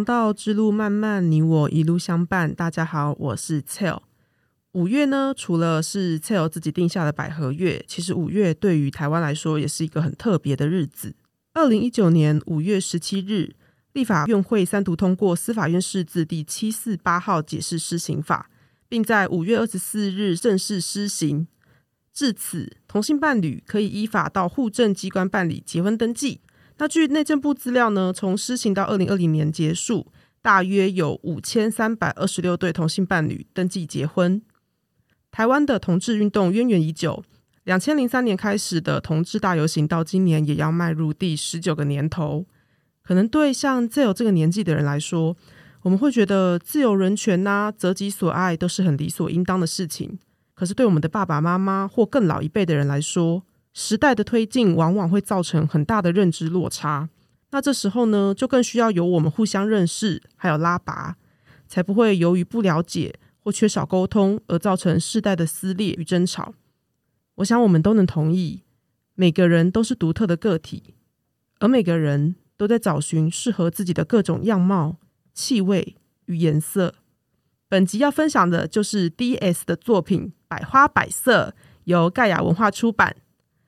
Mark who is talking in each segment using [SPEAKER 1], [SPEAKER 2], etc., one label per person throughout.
[SPEAKER 1] 王道之路漫漫，你我一路相伴。大家好，我是 Tell。五月呢，除了是 Tell 自己定下的百合月，其实五月对于台湾来说也是一个很特别的日子。二零一九年五月十七日，立法院会三读通过司法院释字第七四八号解释施行法，并在五月二十四日正式施行。至此，同性伴侣可以依法到户政机关办理结婚登记。那据内政部资料呢，从施行到二零二零年结束，大约有五千三百二十六对同性伴侣登记结婚。台湾的同志运动渊源已久，两千零三年开始的同志大游行，到今年也要迈入第十九个年头。可能对像自由这个年纪的人来说，我们会觉得自由人权呐，择己所爱都是很理所应当的事情。可是对我们的爸爸妈妈或更老一辈的人来说，时代的推进往往会造成很大的认知落差，那这时候呢，就更需要由我们互相认识，还有拉拔，才不会由于不了解或缺少沟通而造成世代的撕裂与争吵。我想我们都能同意，每个人都是独特的个体，而每个人都在找寻适合自己的各种样貌、气味与颜色。本集要分享的就是 D.S 的作品《百花百色》，由盖亚文化出版。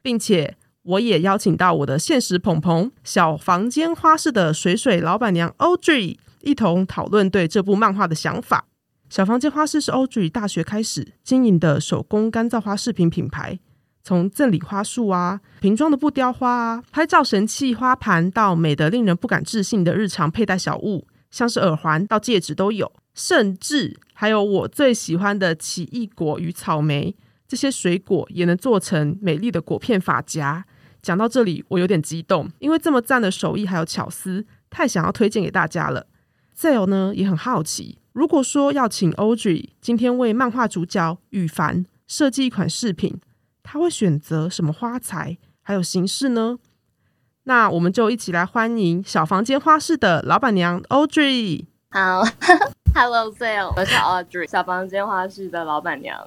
[SPEAKER 1] 并且，我也邀请到我的现实捧捧小房间花市的水水老板娘 Audrey 一同讨论对这部漫画的想法。小房间花市是 Audrey 大学开始经营的手工干燥花饰品品牌，从赠礼花束啊、瓶装的布雕花啊、拍照神器花盘，到美得令人不敢置信的日常佩戴小物，像是耳环到戒指都有，甚至还有我最喜欢的奇异果与草莓。这些水果也能做成美丽的果片发夹。讲到这里，我有点激动，因为这么赞的手艺还有巧思，太想要推荐给大家了。再有呢，也很好奇，如果说要请 Audrey 今天为漫画主角羽凡设计一款饰品，他会选择什么花材还有形式呢？那我们就一起来欢迎小房间花市的老板娘 Audrey。
[SPEAKER 2] 好，Hello Sale，我是 Audrey，小房间花市的老板娘。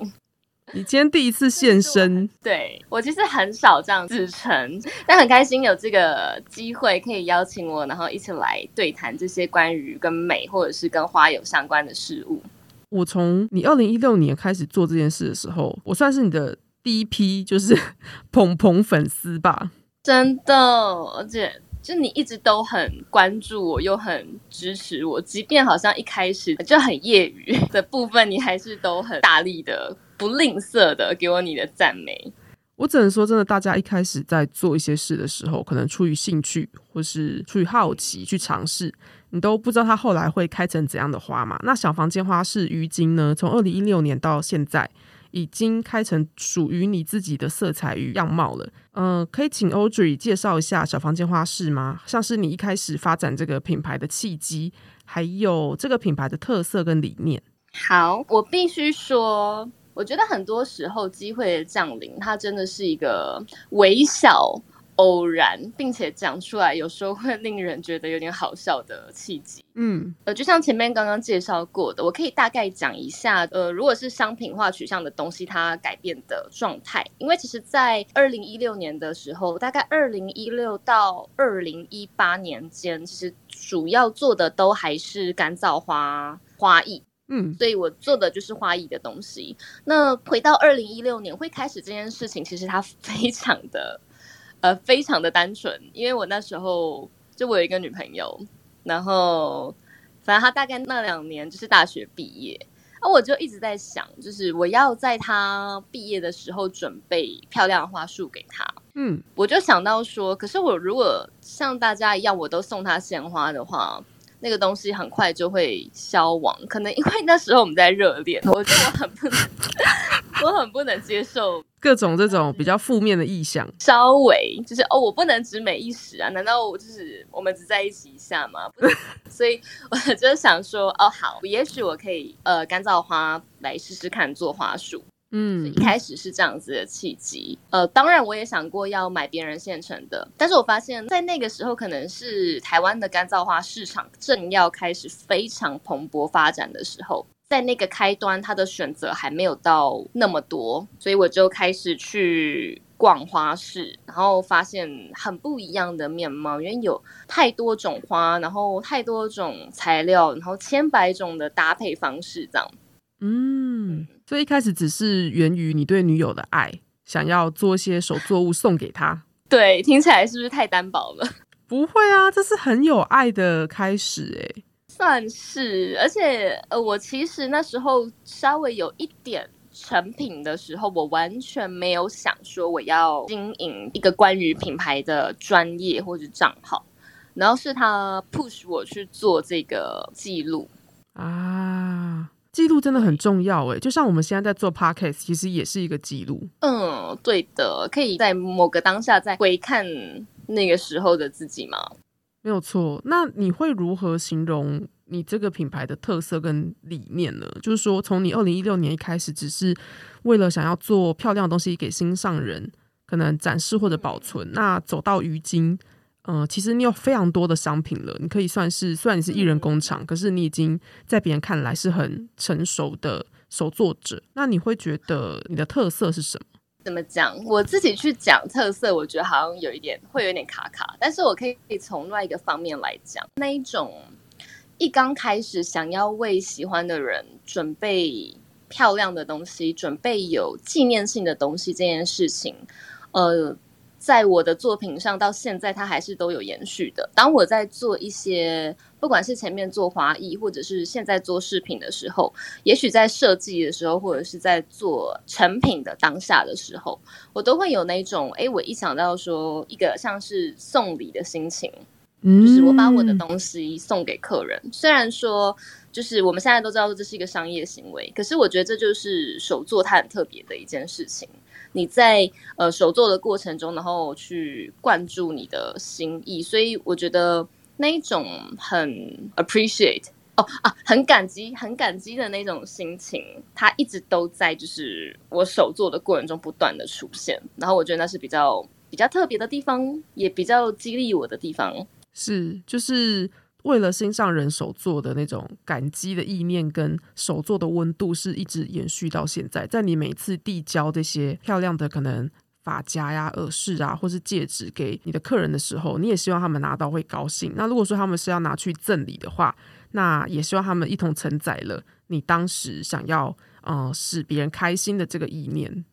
[SPEAKER 1] 你今天第一次现身，
[SPEAKER 2] 对我其实很少这样自称，但很开心有这个机会可以邀请我，然后一起来对谈这些关于跟美或者是跟花有相关的事物。
[SPEAKER 1] 我从你二零一六年开始做这件事的时候，我算是你的第一批就是 捧捧粉丝吧，
[SPEAKER 2] 真的，而且就你一直都很关注我，又很支持我，即便好像一开始就很业余 的部分，你还是都很大力的。不吝啬的给我你的赞美，
[SPEAKER 1] 我只能说，真的，大家一开始在做一些事的时候，可能出于兴趣或是出于好奇去尝试，你都不知道它后来会开成怎样的花嘛。那小房间花是鱼金呢？从二零一六年到现在，已经开成属于你自己的色彩与样貌了。嗯，可以请 Audrey 介绍一下小房间花市吗？像是你一开始发展这个品牌的契机，还有这个品牌的特色跟理念。
[SPEAKER 2] 好，我必须说。我觉得很多时候机会的降临，它真的是一个微小偶然，并且讲出来有时候会令人觉得有点好笑的契机。嗯，呃，就像前面刚刚介绍过的，我可以大概讲一下，呃，如果是商品化取向的东西，它改变的状态。因为其实，在二零一六年的时候，大概二零一六到二零一八年间，其实主要做的都还是干燥花花艺。嗯，所以我做的就是花艺的东西。那回到二零一六年会开始这件事情，其实它非常的，呃，非常的单纯。因为我那时候就我有一个女朋友，然后反正她大概那两年就是大学毕业，啊，我就一直在想，就是我要在她毕业的时候准备漂亮的花束给她。嗯，我就想到说，可是我如果像大家一样，我都送她鲜花的话。那个东西很快就会消亡，可能因为那时候我们在热恋，我觉得我很不能，我很不能接受
[SPEAKER 1] 各种这种比较负面的意象。
[SPEAKER 2] 稍微就是哦，我不能只美一时啊！难道我就是我们只在一起一下吗？所以我就想说，哦，好，也许我可以呃干燥花来试试看做花束。嗯，一开始是这样子的契机。呃，当然我也想过要买别人现成的，但是我发现，在那个时候可能是台湾的干燥花市场正要开始非常蓬勃发展的时候，在那个开端，它的选择还没有到那么多，所以我就开始去逛花市，然后发现很不一样的面貌，因为有太多种花，然后太多种材料，然后千百种的搭配方式，这样。
[SPEAKER 1] 嗯，所以一开始只是源于你对女友的爱，想要做一些手作物送给她。
[SPEAKER 2] 对，听起来是不是太单薄了？
[SPEAKER 1] 不会啊，这是很有爱的开始哎，
[SPEAKER 2] 算是。而且呃，我其实那时候稍微有一点成品的时候，我完全没有想说我要经营一个关于品牌的专业或者账号，然后是他 push 我去做这个记录
[SPEAKER 1] 啊。记录真的很重要诶，就像我们现在在做 podcast，其实也是一个记录。
[SPEAKER 2] 嗯，对的，可以在某个当下再回看那个时候的自己吗？
[SPEAKER 1] 没有错。那你会如何形容你这个品牌的特色跟理念呢？就是说，从你二零一六年一开始，只是为了想要做漂亮的东西给心上人，可能展示或者保存，那走到如今。嗯，其实你有非常多的商品了，你可以算是虽然你是艺人工厂，可是你已经在别人看来是很成熟的手作者。那你会觉得你的特色是什么？
[SPEAKER 2] 怎么讲？我自己去讲特色，我觉得好像有一点会有点卡卡。但是我可以从另外一个方面来讲，那一种一刚开始想要为喜欢的人准备漂亮的东西，准备有纪念性的东西这件事情，呃。在我的作品上，到现在它还是都有延续的。当我在做一些，不管是前面做华裔，或者是现在做饰品的时候，也许在设计的时候，或者是在做成品的当下的时候，我都会有那种，哎，我一想到说一个像是送礼的心情，就是我把我的东西送给客人。虽然说，就是我们现在都知道这是一个商业行为，可是我觉得这就是手作它很特别的一件事情。你在呃手做的过程中，然后去灌注你的心意，所以我觉得那一种很 appreciate 哦啊，很感激、很感激的那种心情，它一直都在，就是我手做的过程中不断的出现。然后我觉得那是比较比较特别的地方，也比较激励我的地方。
[SPEAKER 1] 是，就是。为了心上人手做的那种感激的意念跟手做的温度，是一直延续到现在。在你每次递交这些漂亮的可能发夹呀、耳饰啊，或是戒指给你的客人的时候，你也希望他们拿到会高兴。那如果说他们是要拿去赠礼的话，那也希望他们一同承载了你当时想要呃使别人开心的这个意念。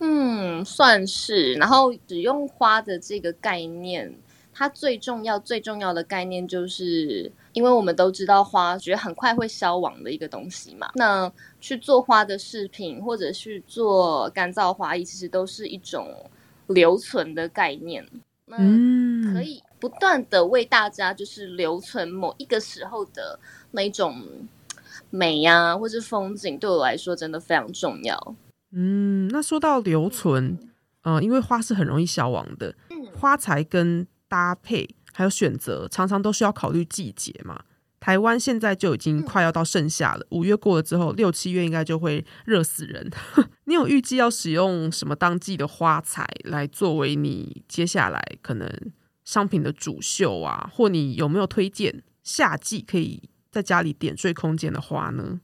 [SPEAKER 2] 嗯，算是。然后使用花的这个概念。它最重要、最重要的概念，就是因为我们都知道花，觉得很快会消亡的一个东西嘛。那去做花的饰品，或者是做干燥花艺，其实都是一种留存的概念。嗯，可以不断的为大家就是留存某一个时候的那种美呀，或是风景，对我来说真的非常重要。
[SPEAKER 1] 嗯，那说到留存，嗯，因为花是很容易消亡的，花材跟搭配还有选择，常常都需要考虑季节嘛。台湾现在就已经快要到盛夏了，五月过了之后，六七月应该就会热死人。你有预计要使用什么当季的花材来作为你接下来可能商品的主秀啊？或你有没有推荐夏季可以在家里点缀空间的花呢？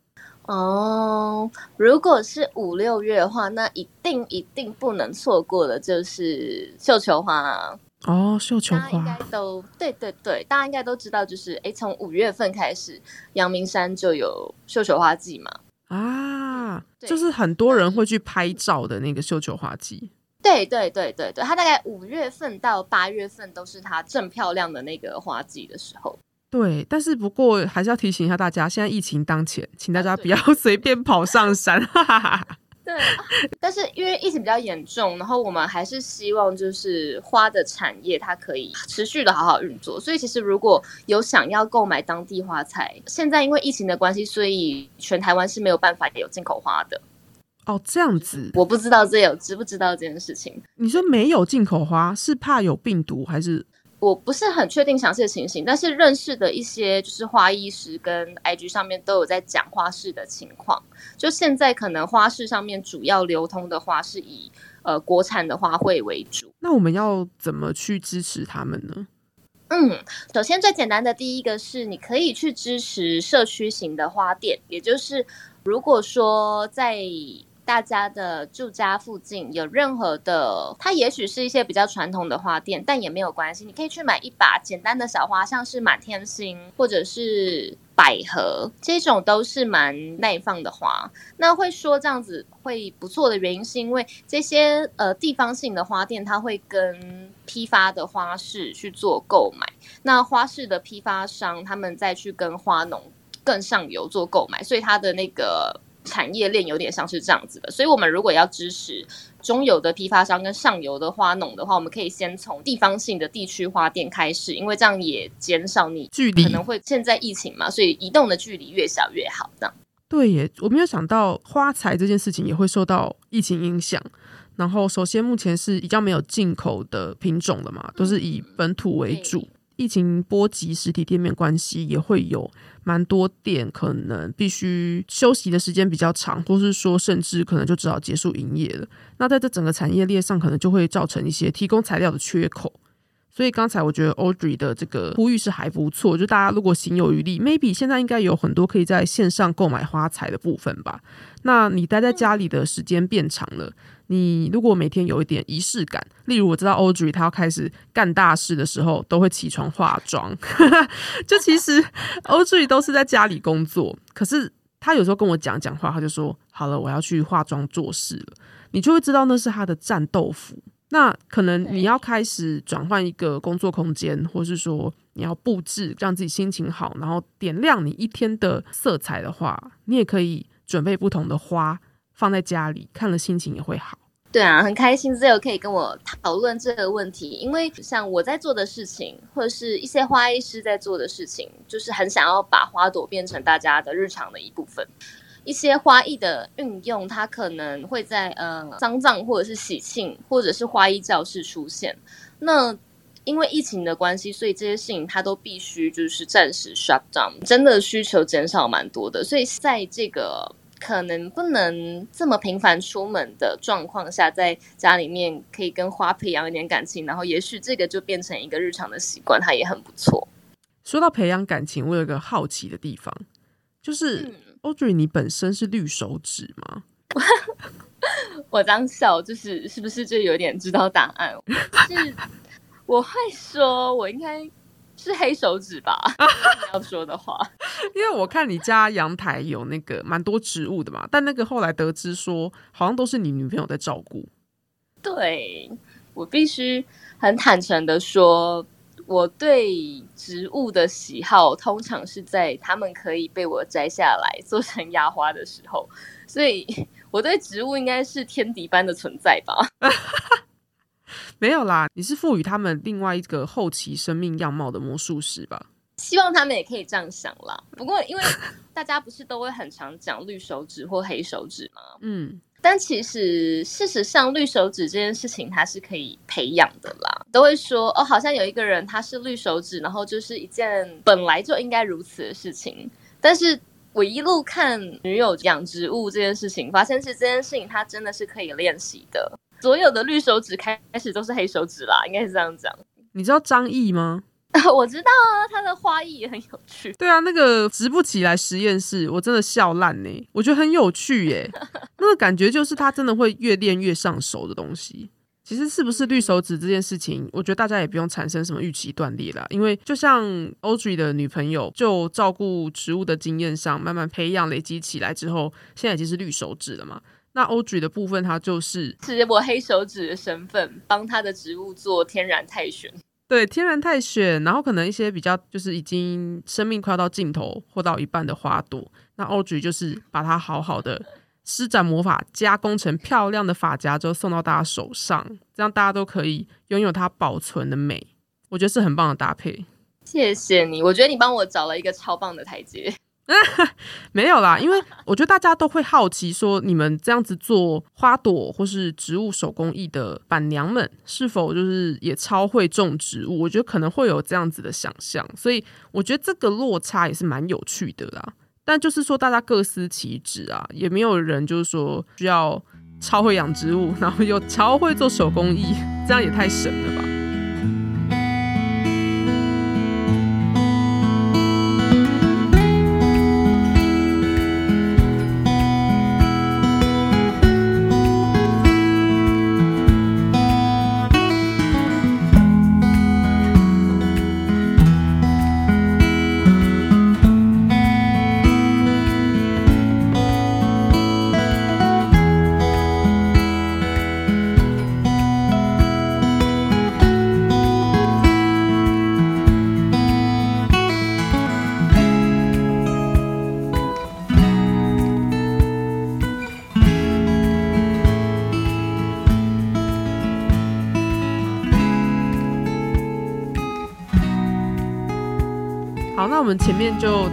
[SPEAKER 2] 哦，如果是五六月的话，那一定一定不能错过的就是绣球花。
[SPEAKER 1] 哦，绣球花，
[SPEAKER 2] 应该都对对对，大家应该都知道，就是哎，从五月份开始，阳明山就有绣球花季嘛。
[SPEAKER 1] 啊，就是很多人会去拍照的那个绣球花季。
[SPEAKER 2] 对对对对对，它大概五月份到八月份都是它正漂亮的那个花季的时候。
[SPEAKER 1] 对，但是不过还是要提醒一下大家，现在疫情当前，请大家不要随便跑上山。
[SPEAKER 2] 对，但是因为疫情比较严重，然后我们还是希望就是花的产业它可以持续的好好运作。所以其实如果有想要购买当地花材，现在因为疫情的关系，所以全台湾是没有办法有进口花的。
[SPEAKER 1] 哦，这样子，
[SPEAKER 2] 我不知道这有知不知道这件事情。
[SPEAKER 1] 你说没有进口花是怕有病毒还是？
[SPEAKER 2] 我不是很确定详细的情形，但是认识的一些就是花艺师跟 IG 上面都有在讲花市的情况。就现在可能花市上面主要流通的花是以呃国产的花卉为主。
[SPEAKER 1] 那我们要怎么去支持他们呢？
[SPEAKER 2] 嗯，首先最简单的第一个是你可以去支持社区型的花店，也就是如果说在。大家的住家附近有任何的，它也许是一些比较传统的花店，但也没有关系，你可以去买一把简单的小花，像是满天星或者是百合，这种都是蛮耐放的花。那会说这样子会不错的原因，是因为这些呃地方性的花店，它会跟批发的花市去做购买，那花市的批发商他们再去跟花农更上游做购买，所以它的那个。产业链有点像是这样子的，所以我们如果要支持中游的批发商跟上游的花农的话，我们可以先从地方性的地区花店开始，因为这样也减少你
[SPEAKER 1] 距离
[SPEAKER 2] 可能会现在疫情嘛，所以移动的距离越小越好。这样
[SPEAKER 1] 对耶，我没有想到花材这件事情也会受到疫情影响。然后首先目前是比较没有进口的品种了嘛，都是以本土为主。疫情波及实体店面关系，也会有蛮多店可能必须休息的时间比较长，或是说甚至可能就只好结束营业了。那在这整个产业链上，可能就会造成一些提供材料的缺口。所以刚才我觉得 Audrey 的这个呼吁是还不错，就大家如果行有余力，maybe 现在应该有很多可以在线上购买花材的部分吧。那你待在家里的时间变长了。你如果每天有一点仪式感，例如我知道 Audrey 他要开始干大事的时候，都会起床化妆。就其实 Audrey 都是在家里工作，可是他有时候跟我讲讲话，他就说：“好了，我要去化妆做事了。”你就会知道那是他的战斗服。那可能你要开始转换一个工作空间，或是说你要布置，让自己心情好，然后点亮你一天的色彩的话，你也可以准备不同的花。放在家里看了，心情也会好。
[SPEAKER 2] 对啊，很开心，自由可以跟我讨论这个问题。因为像我在做的事情，或者是一些花艺师在做的事情，就是很想要把花朵变成大家的日常的一部分。一些花艺的运用，它可能会在呃丧葬或者是喜庆，或者是花艺教室出现。那因为疫情的关系，所以这些事情它都必须就是暂时 shut down，真的需求减少蛮多的。所以在这个。可能不能这么频繁出门的状况下，在家里面可以跟花培养一点感情，然后也许这个就变成一个日常的习惯，它也很不错。
[SPEAKER 1] 说到培养感情，我有个好奇的地方，就是 Audrey，你本身是绿手指吗？
[SPEAKER 2] 我当笑，就是是不是就有点知道答案？是我会说，我应该。是黑手指吧？要说的话，
[SPEAKER 1] 因为我看你家阳台有那个蛮多植物的嘛，但那个后来得知说，好像都是你女朋友在照顾。
[SPEAKER 2] 对我必须很坦诚的说，我对植物的喜好通常是在它们可以被我摘下来做成压花的时候，所以我对植物应该是天敌般的存在吧。
[SPEAKER 1] 没有啦，你是赋予他们另外一个后期生命样貌的魔术师吧？
[SPEAKER 2] 希望他们也可以这样想啦。不过，因为大家不是都会很常讲绿手指或黑手指吗？嗯，但其实事实上，绿手指这件事情它是可以培养的啦。都会说哦，好像有一个人他是绿手指，然后就是一件本来就应该如此的事情。但是我一路看女友养植物这件事情，发现是这件事情它真的是可以练习的。所有的绿手指开始都是黑手指啦，应该是这样讲。
[SPEAKER 1] 你知道张译吗？
[SPEAKER 2] 我知道啊，他的花艺也很有趣。
[SPEAKER 1] 对啊，那个直不起来实验室，我真的笑烂呢。我觉得很有趣耶，那个感觉就是他真的会越练越上手的东西。其实是不是绿手指这件事情，我觉得大家也不用产生什么预期断裂啦，因为就像 Audrey 的女朋友，就照顾植物的经验上，慢慢培养累积起来之后，现在已经是绿手指了嘛。那 Audrey 的部分，它就是
[SPEAKER 2] 是我黑手指的身份，帮他的植物做天然泰选。
[SPEAKER 1] 对，天然泰选，然后可能一些比较就是已经生命快要到尽头或到一半的花朵，那 Audrey 就是把它好好的施展魔法，加工成漂亮的发夹之后送到大家手上，这样大家都可以拥有它保存的美。我觉得是很棒的搭配。
[SPEAKER 2] 谢谢你，我觉得你帮我找了一个超棒的台阶。
[SPEAKER 1] 没有啦，因为我觉得大家都会好奇，说你们这样子做花朵或是植物手工艺的板娘们，是否就是也超会种植物？我觉得可能会有这样子的想象，所以我觉得这个落差也是蛮有趣的啦。但就是说，大家各司其职啊，也没有人就是说需要超会养植物，然后又超会做手工艺，这样也太神了吧。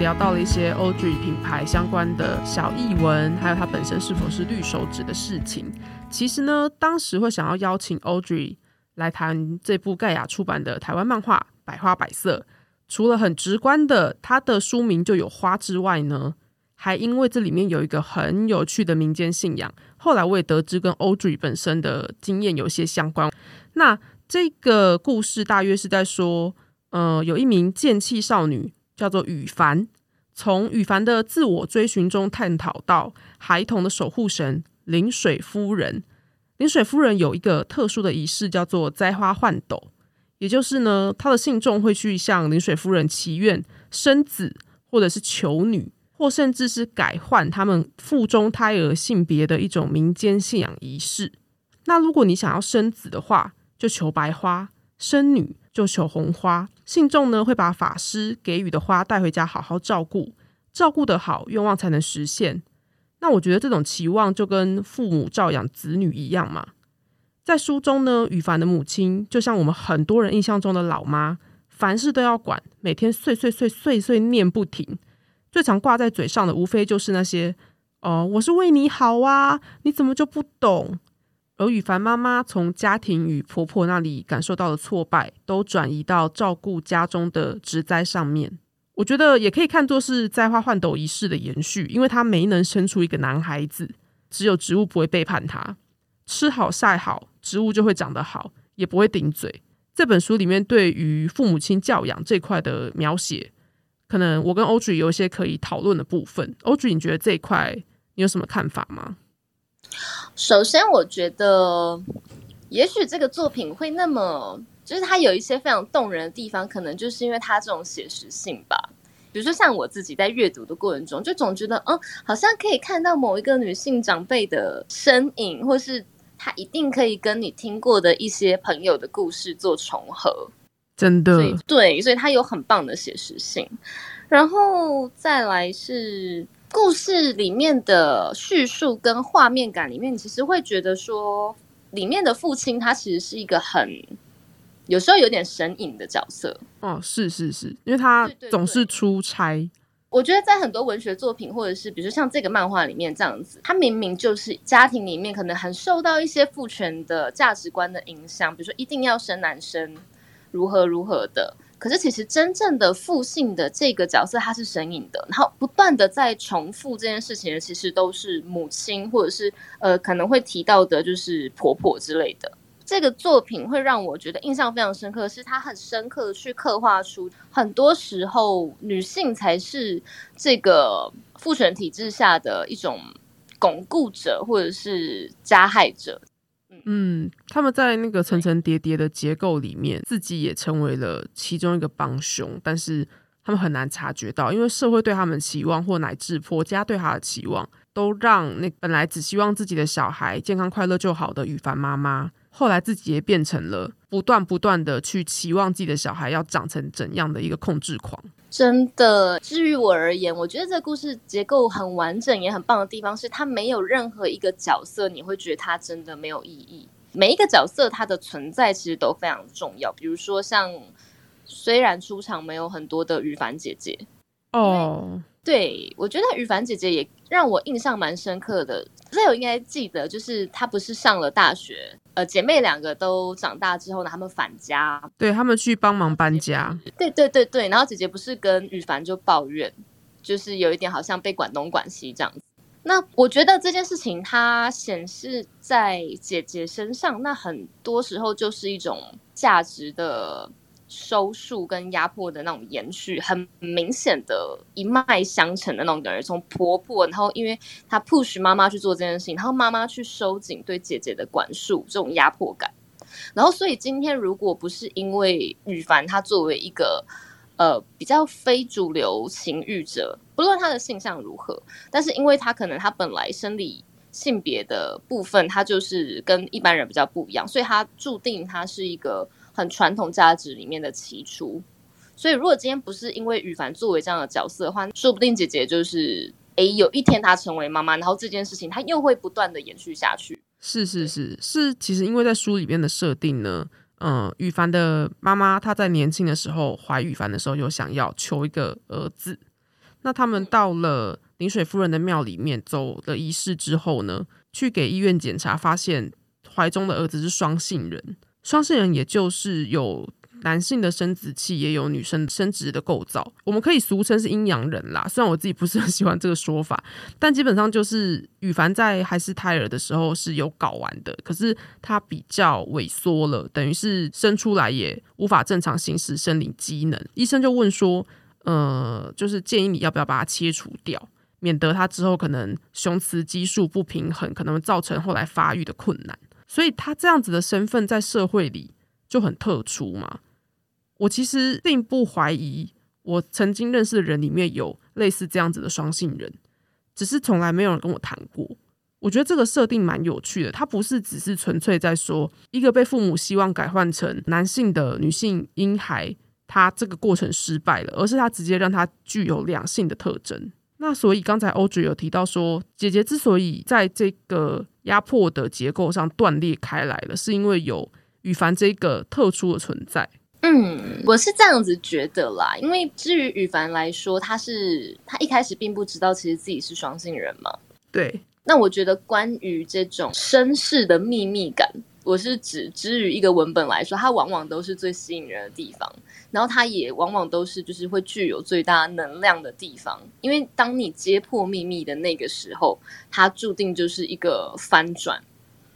[SPEAKER 1] 聊到了一些 Audrey 品牌相关的小译文，还有它本身是否是绿手指的事情。其实呢，当时会想要邀请 Audrey 来谈这部盖亚出版的台湾漫画《百花百色》，除了很直观的它的书名就有花之外呢，还因为这里面有一个很有趣的民间信仰。后来我也得知跟 Audrey 本身的经验有些相关。那这个故事大约是在说，呃，有一名剑气少女叫做羽凡，从羽凡的自我追寻中探讨到孩童的守护神临水夫人。临水夫人有一个特殊的仪式，叫做摘花换斗，也就是呢，她的信众会去向临水夫人祈愿生子，或者是求女。或甚至是改换他们腹中胎儿性别的一种民间信仰仪式。那如果你想要生子的话，就求白花；生女就求红花。信众呢会把法师给予的花带回家，好好照顾，照顾得好，愿望才能实现。那我觉得这种期望就跟父母照养子女一样嘛。在书中呢，羽凡的母亲就像我们很多人印象中的老妈，凡事都要管，每天碎碎碎碎碎念不停。最常挂在嘴上的，无非就是那些“哦，我是为你好啊，你怎么就不懂？”而羽凡妈妈从家庭与婆婆那里感受到的挫败，都转移到照顾家中的植栽上面。我觉得也可以看作是栽花换斗仪式的延续，因为她没能生出一个男孩子，只有植物不会背叛她，吃好晒好，植物就会长得好，也不会顶嘴。这本书里面对于父母亲教养这块的描写。可能我跟 Audrey 有一些可以讨论的部分。Audrey，你觉得这一块你有什么看法吗？
[SPEAKER 2] 首先，我觉得也许这个作品会那么，就是它有一些非常动人的地方，可能就是因为它这种写实性吧。比如说，像我自己在阅读的过程中，就总觉得，嗯，好像可以看到某一个女性长辈的身影，或是她一定可以跟你听过的一些朋友的故事做重合。
[SPEAKER 1] 真的
[SPEAKER 2] 对，所以它有很棒的写实性，然后再来是故事里面的叙述跟画面感里面，你其实会觉得说，里面的父亲他其实是一个很有时候有点神隐的角色。
[SPEAKER 1] 哦，是是是，因为他总是出差。
[SPEAKER 2] 我觉得在很多文学作品，或者是比如说像这个漫画里面这样子，他明明就是家庭里面可能很受到一些父权的价值观的影响，比如说一定要生男生。如何如何的？可是其实真正的父性的这个角色，他是神隐的，然后不断的在重复这件事情的，其实都是母亲，或者是呃可能会提到的，就是婆婆之类的。这个作品会让我觉得印象非常深刻，是它很深刻的去刻画出，很多时候女性才是这个父权体制下的一种巩固者，或者是加害者。
[SPEAKER 1] 嗯，他们在那个层层叠叠的结构里面，自己也成为了其中一个帮凶，但是他们很难察觉到，因为社会对他们期望，或乃至婆家对他的期望，都让那本来只希望自己的小孩健康快乐就好的羽凡妈妈，后来自己也变成了不断不断的去期望自己的小孩要长成怎样的一个控制狂。
[SPEAKER 2] 真的，至于我而言，我觉得这个故事结构很完整，也很棒的地方是，它没有任何一个角色你会觉得它真的没有意义。每一个角色它的存在其实都非常重要。比如说，像虽然出场没有很多的羽凡姐姐，
[SPEAKER 1] 哦，
[SPEAKER 2] 对我觉得羽凡姐姐也让我印象蛮深刻的。所以我应该记得，就是她不是上了大学。呃，姐妹两个都长大之后呢，她们返家，
[SPEAKER 1] 对她们去帮忙搬家。
[SPEAKER 2] 对对对对，然后姐姐不是跟羽凡就抱怨，就是有一点好像被管东管西这样子。那我觉得这件事情它显示在姐姐身上，那很多时候就是一种价值的。收束跟压迫的那种延续，很明显的一脉相承的那种感觉。从婆婆，然后因为她 push 妈妈去做这件事情，然后妈妈去收紧对姐姐的管束，这种压迫感。然后，所以今天如果不是因为羽凡他作为一个呃比较非主流情欲者，不论他的性向如何，但是因为他可能他本来生理性别的部分，他就是跟一般人比较不一样，所以他注定他是一个。很传统价值里面的起初，所以如果今天不是因为羽凡作为这样的角色的话，说不定姐姐就是诶，有一天她成为妈妈，然后这件事情她又会不断的延续下去。
[SPEAKER 1] 是是是是，其实因为在书里面的设定呢，嗯，羽凡的妈妈她在年轻的时候怀羽凡的时候，有想要求一个儿子。那他们到了临水夫人的庙里面走了仪式之后呢，去给医院检查，发现怀中的儿子是双性人。双性人也就是有。男性的生殖器也有女生生殖的构造，我们可以俗称是阴阳人啦。虽然我自己不是很喜欢这个说法，但基本上就是羽凡在还是胎儿的时候是有睾丸的，可是他比较萎缩了，等于是生出来也无法正常行使生理机能。医生就问说，呃，就是建议你要不要把它切除掉，免得他之后可能雄雌激素不平衡，可能造成后来发育的困难。所以他这样子的身份在社会里就很特殊嘛。我其实并不怀疑，我曾经认识的人里面有类似这样子的双性人，只是从来没有人跟我谈过。我觉得这个设定蛮有趣的，它不是只是纯粹在说一个被父母希望改换成男性的女性婴孩，他这个过程失败了，而是他直接让他具有两性的特征。那所以刚才欧菊有提到说，姐姐之所以在这个压迫的结构上断裂开来了，是因为有羽凡这个特殊的存在。
[SPEAKER 2] 嗯，我是这样子觉得啦，因为至于羽凡来说，他是他一开始并不知道其实自己是双性人嘛。
[SPEAKER 1] 对，
[SPEAKER 2] 那我觉得关于这种身世的秘密感，我是指之于一个文本来说，它往往都是最吸引人的地方，然后它也往往都是就是会具有最大能量的地方，因为当你揭破秘密的那个时候，它注定就是一个翻转，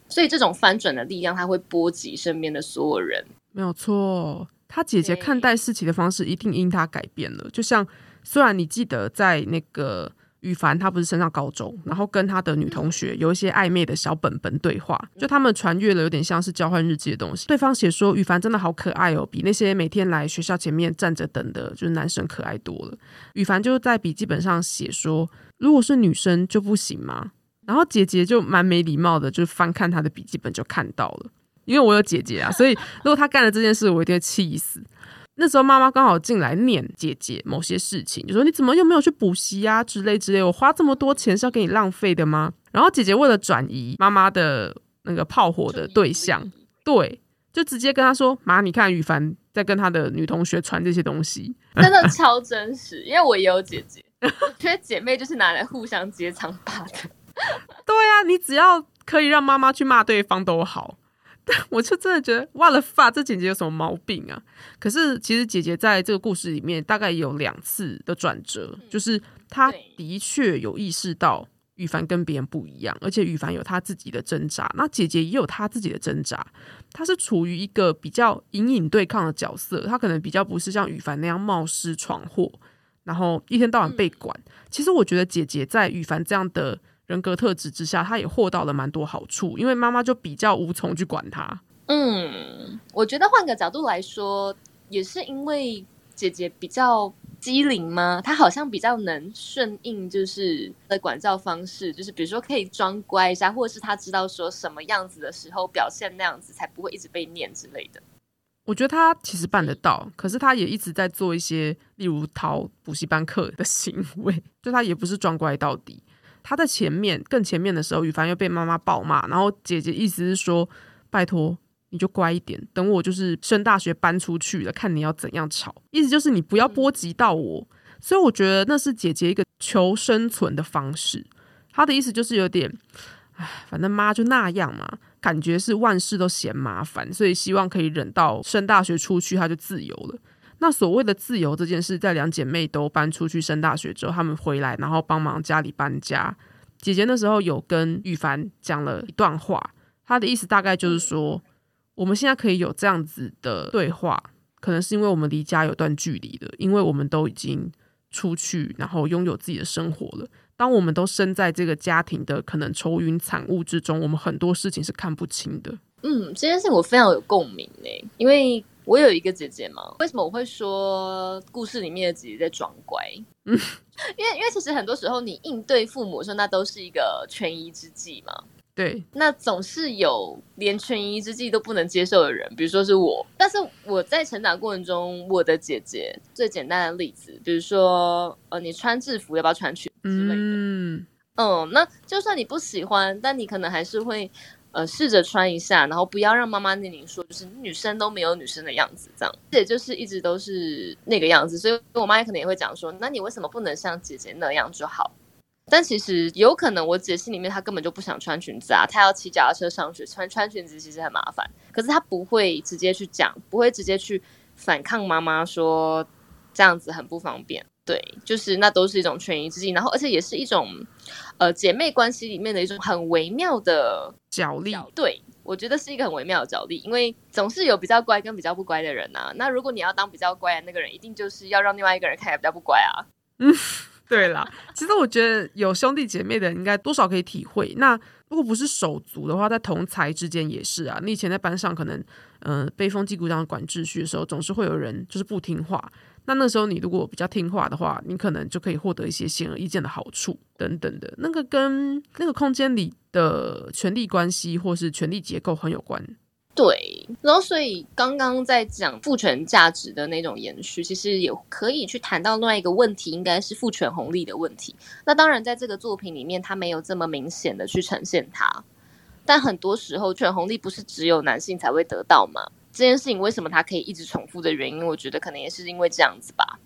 [SPEAKER 2] 所以这种翻转的力量，它会波及身边的所有人，
[SPEAKER 1] 没有错。他姐姐看待事情的方式一定因他改变了。就像虽然你记得在那个羽凡他不是升上高中，然后跟他的女同学有一些暧昧的小本本对话，就他们传阅了有点像是交换日记的东西。对方写说羽凡真的好可爱哦，比那些每天来学校前面站着等的就是男生可爱多了。羽凡就在笔记本上写说，如果是女生就不行吗？然后姐姐就蛮没礼貌的，就翻看他的笔记本就看到了。因为我有姐姐啊，所以如果她干了这件事，我一定会气死。那时候妈妈刚好进来念姐姐某些事情，就说你怎么又没有去补习啊之类之类，我花这么多钱是要给你浪费的吗？然后姐姐为了转移妈妈的那个炮火的对象，对，就直接跟她说：“妈，你看羽凡在跟他的女同学传这些东西，
[SPEAKER 2] 真的超真实。”因为我也有姐姐，觉得姐妹就是拿来互相揭长疤的。
[SPEAKER 1] 对啊，你只要可以让妈妈去骂对方都好。我就真的觉得，哇了发，这姐姐有什么毛病啊？可是其实姐姐在这个故事里面大概有两次的转折，就是她的确有意识到羽凡跟别人不一样，而且羽凡有他自己的挣扎，那姐姐也有她自己的挣扎。她是处于一个比较隐隐对抗的角色，她可能比较不是像羽凡那样冒失闯祸，然后一天到晚被管。其实我觉得姐姐在羽凡这样的。人格特质之下，他也获到了蛮多好处，因为妈妈就比较无从去管他。
[SPEAKER 2] 嗯，我觉得换个角度来说，也是因为姐姐比较机灵吗？她好像比较能顺应，就是的管教方式，就是比如说可以装乖一下，或者是她知道说什么样子的时候表现那样子，才不会一直被念之类的。
[SPEAKER 1] 我觉得他其实办得到，可是他也一直在做一些，例如逃补习班课的行为，就他也不是装乖到底。他在前面更前面的时候，羽凡又被妈妈暴骂，然后姐姐意思是说：“拜托，你就乖一点，等我就是升大学搬出去了，看你要怎样吵。”意思就是你不要波及到我。所以我觉得那是姐姐一个求生存的方式。她的意思就是有点，唉，反正妈就那样嘛，感觉是万事都嫌麻烦，所以希望可以忍到升大学出去，她就自由了。那所谓的自由这件事，在两姐妹都搬出去升大学之后，她们回来，然后帮忙家里搬家。姐姐那时候有跟羽凡讲了一段话，她的意思大概就是说，我们现在可以有这样子的对话，可能是因为我们离家有段距离的，因为我们都已经出去，然后拥有自己的生活了。当我们都身在这个家庭的可能愁云惨雾之中，我们很多事情是看不清的。
[SPEAKER 2] 嗯，这件事我非常有共鸣呢，因为。我有一个姐姐嘛？为什么我会说故事里面的姐姐在装乖？嗯，因为因为其实很多时候你应对父母的时候，那都是一个权宜之计嘛。
[SPEAKER 1] 对，
[SPEAKER 2] 那总是有连权宜之计都不能接受的人，比如说是我。但是我在成长过程中，我的姐姐最简单的例子，比如说呃，你穿制服要不要穿裙之类的？嗯嗯，那就算你不喜欢，但你可能还是会。呃，试着穿一下，然后不要让妈妈那里说，就是女生都没有女生的样子，这样，也就是一直都是那个样子，所以我妈也可能也会讲说，那你为什么不能像姐姐那样就好？但其实有可能我姐心里面她根本就不想穿裙子啊，她要骑脚踏车上学，穿穿裙子其实很麻烦，可是她不会直接去讲，不会直接去反抗妈妈说这样子很不方便。对，就是那都是一种权宜之计，然后而且也是一种，呃，姐妹关系里面的一种很微妙的
[SPEAKER 1] 角力。
[SPEAKER 2] 对，我觉得是一个很微妙的角力，因为总是有比较乖跟比较不乖的人呐。那如果你要当比较乖的那个人，一定就是要让另外一个人看起来比较不乖啊。
[SPEAKER 1] 嗯，对啦，其实我觉得有兄弟姐妹的人应该多少可以体会。那如果不是手足的话，在同才之间也是啊。你以前在班上可能，嗯，被风纪鼓掌管秩序的时候，总是会有人就是不听话。那那时候你如果比较听话的话，你可能就可以获得一些显而易见的好处等等的，那个跟那个空间里的权力关系或是权力结构很有关。
[SPEAKER 2] 对，然后所以刚刚在讲父权价值的那种延续，其实也可以去谈到另外一个问题，应该是父权红利的问题。那当然，在这个作品里面，它没有这么明显的去呈现它，但很多时候，权红利不是只有男性才会得到吗？这件事情为什么它可以一直重复的原因，我觉得可能也是因为这样子吧。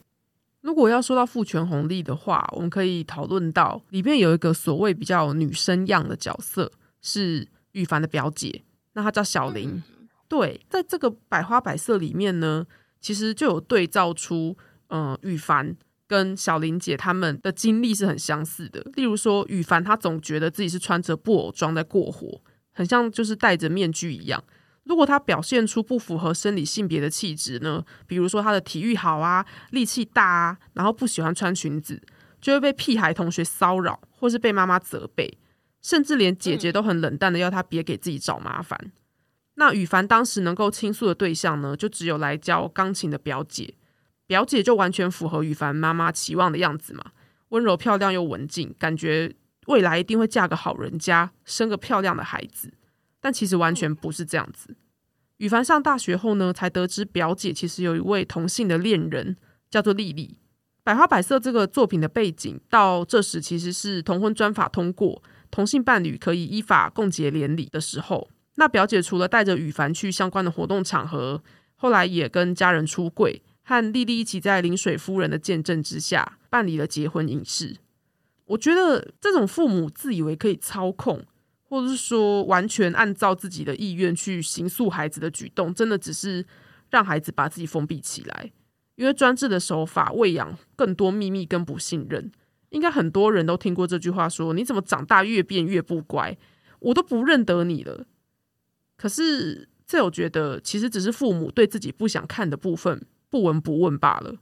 [SPEAKER 1] 如果要说到父权红利的话，我们可以讨论到里面有一个所谓比较女生样的角色，是羽凡的表姐，那她叫小林。对，在这个百花百色里面呢，其实就有对照出，嗯，羽凡跟小林姐他们的经历是很相似的。例如说，羽凡他总觉得自己是穿着布偶装在过活，很像就是戴着面具一样。如果他表现出不符合生理性别的气质呢？比如说他的体育好啊，力气大啊，然后不喜欢穿裙子，就会被屁孩同学骚扰，或是被妈妈责备，甚至连姐姐都很冷淡的要他别给自己找麻烦。那羽凡当时能够倾诉的对象呢，就只有来教钢琴的表姐，表姐就完全符合羽凡妈妈期望的样子嘛，温柔漂亮又文静，感觉未来一定会嫁个好人家，生个漂亮的孩子。但其实完全不是这样子。羽凡上大学后呢，才得知表姐其实有一位同性的恋人，叫做丽丽。百花百色这个作品的背景，到这时其实是同婚专法通过，同性伴侣可以依法共结连理的时候。那表姐除了带着羽凡去相关的活动场合，后来也跟家人出柜，和丽丽一起在临水夫人的见证之下办理了结婚仪式。我觉得这种父母自以为可以操控。或者是说，完全按照自己的意愿去行诉孩子的举动，真的只是让孩子把自己封闭起来。因为专制的手法喂养更多秘密跟不信任。应该很多人都听过这句话：说你怎么长大越变越不乖，我都不认得你了。可是这我觉得，其实只是父母对自己不想看的部分不闻不问罢了。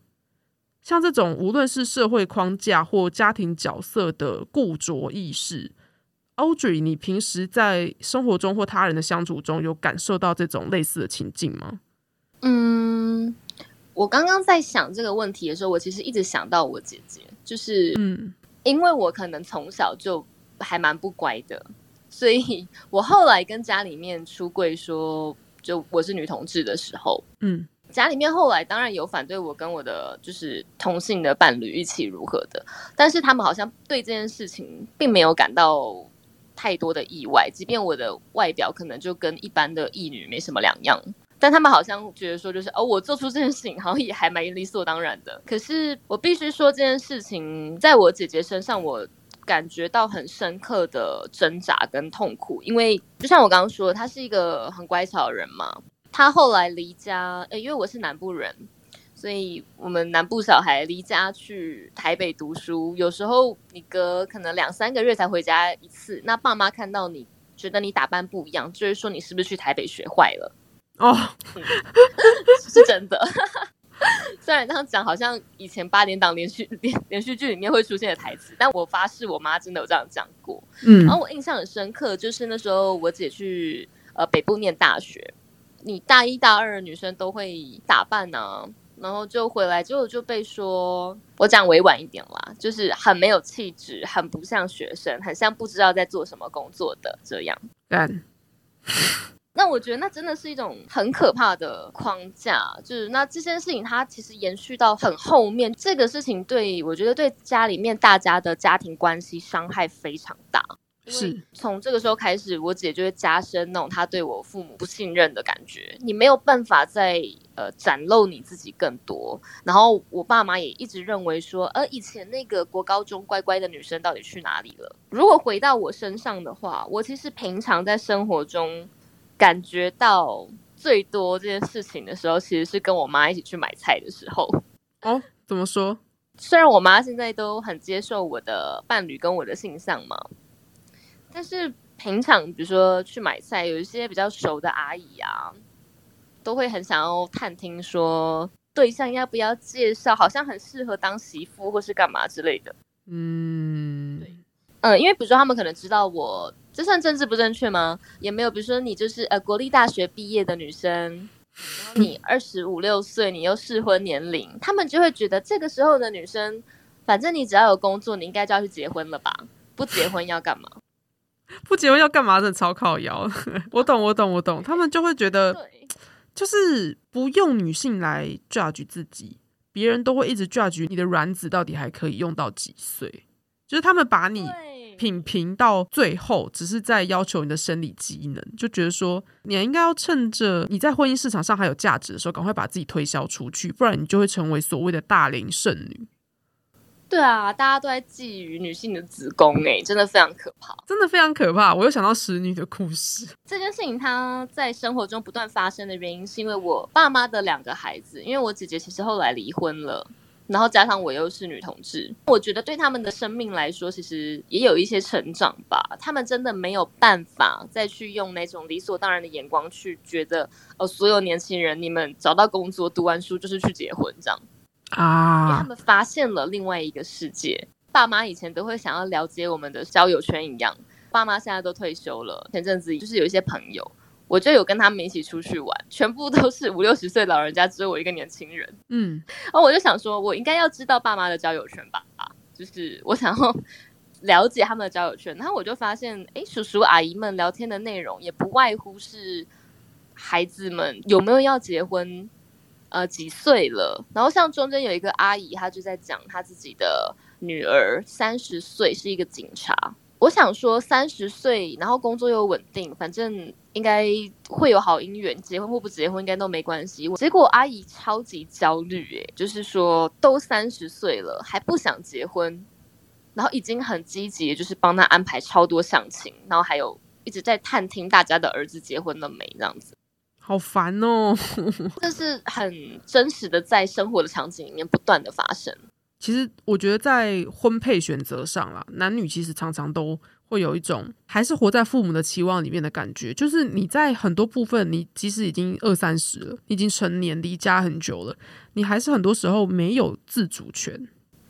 [SPEAKER 1] 像这种无论是社会框架或家庭角色的固着意识。Audrey，你平时在生活中或他人的相处中有感受到这种类似的情境吗？
[SPEAKER 2] 嗯，我刚刚在想这个问题的时候，我其实一直想到我姐姐，就是嗯，因为我可能从小就还蛮不乖的，所以我后来跟家里面出柜说，就我是女同志的时候，嗯，家里面后来当然有反对我跟我的就是同性的伴侣一起如何的，但是他们好像对这件事情并没有感到。太多的意外，即便我的外表可能就跟一般的义女没什么两样，但他们好像觉得说，就是哦，我做出这件事情好像也还蛮理所当然的。可是我必须说，这件事情在我姐姐身上，我感觉到很深刻的挣扎跟痛苦，因为就像我刚刚说，她是一个很乖巧的人嘛，她后来离家，呃，因为我是南部人。所以，我们南部小孩离家去台北读书，有时候你隔可能两三个月才回家一次。那爸妈看到你觉得你打扮不一样，就是说你是不是去台北学坏了？哦，是真的。虽然这样讲，好像以前八点档连续连连续剧里面会出现的台词，但我发誓，我妈真的有这样讲过。嗯，然后我印象很深刻，就是那时候我姐去呃北部念大学，你大一大二女生都会打扮呢。然后就回来之后就被说，我讲委婉一点啦，就是很没有气质，很不像学生，很像不知道在做什么工作的这样。
[SPEAKER 1] 但
[SPEAKER 2] 那我觉得那真的是一种很可怕的框架，就是那这件事情它其实延续到很后面，这个事情对我觉得对家里面大家的家庭关系伤害非常大。
[SPEAKER 1] 是
[SPEAKER 2] 从这个时候开始，我姐就会加深那种她对我父母不信任的感觉。你没有办法再呃展露你自己更多。然后我爸妈也一直认为说，呃，以前那个国高中乖乖的女生到底去哪里了？如果回到我身上的话，我其实平常在生活中感觉到最多这件事情的时候，其实是跟我妈一起去买菜的时候。
[SPEAKER 1] 哦，怎么说？
[SPEAKER 2] 虽然我妈现在都很接受我的伴侣跟我的性向嘛。但是平常，比如说去买菜，有一些比较熟的阿姨啊，都会很想要探听说对象要不要介绍，好像很适合当媳妇或是干嘛之类的。嗯，对嗯，因为比如说他们可能知道我，这算政治不正确吗？也没有，比如说你就是呃国立大学毕业的女生，然后你 二十五六岁，你又适婚年龄，他们就会觉得这个时候的女生，反正你只要有工作，你应该就要去结婚了吧？不结婚要干嘛？
[SPEAKER 1] 不结婚要干嘛的？超靠腰，我懂，我懂，我懂。他们就会觉得，就是不用女性来 judge 自己，别人都会一直 judge 你的卵子到底还可以用到几岁。就是他们把你品评到最后，只是在要求你的生理机能，就觉得说你应该要趁着你在婚姻市场上还有价值的时候，赶快把自己推销出去，不然你就会成为所谓的大龄剩女。
[SPEAKER 2] 对啊，大家都在觊觎女性的子宫，哎，真的非常可怕，
[SPEAKER 1] 真的非常可怕。我又想到使女的故事。
[SPEAKER 2] 这件事情它在生活中不断发生的原因，是因为我爸妈的两个孩子，因为我姐姐其实后来离婚了，然后加上我又是女同志，我觉得对他们的生命来说，其实也有一些成长吧。他们真的没有办法再去用那种理所当然的眼光去觉得，哦，所有年轻人，你们找到工作、读完书就是去结婚这样。啊！因为他们发现了另外一个世界。爸妈以前都会想要了解我们的交友圈一样，爸妈现在都退休了。前阵子就是有一些朋友，我就有跟他们一起出去玩，全部都是五六十岁老人家，只有我一个年轻人。嗯，然后我就想说，我应该要知道爸妈的交友圈吧？啊，就是我想要了解他们的交友圈。然后我就发现，哎，叔叔阿姨们聊天的内容也不外乎是孩子们有没有要结婚。呃，几岁了？然后像中间有一个阿姨，她就在讲她自己的女儿三十岁是一个警察。我想说三十岁，然后工作又稳定，反正应该会有好姻缘，结婚或不结婚应该都没关系。结果阿姨超级焦虑，诶，就是说都三十岁了还不想结婚，然后已经很积极，就是帮他安排超多相亲，然后还有一直在探听大家的儿子结婚了没这样子。
[SPEAKER 1] 好烦哦！
[SPEAKER 2] 这是很真实的，在生活的场景里面不断的发生。
[SPEAKER 1] 其实我觉得在婚配选择上啦，男女其实常常都会有一种还是活在父母的期望里面的感觉。就是你在很多部分，你即使已经二三十了，已经成年，离家很久了，你还是很多时候没有自主权。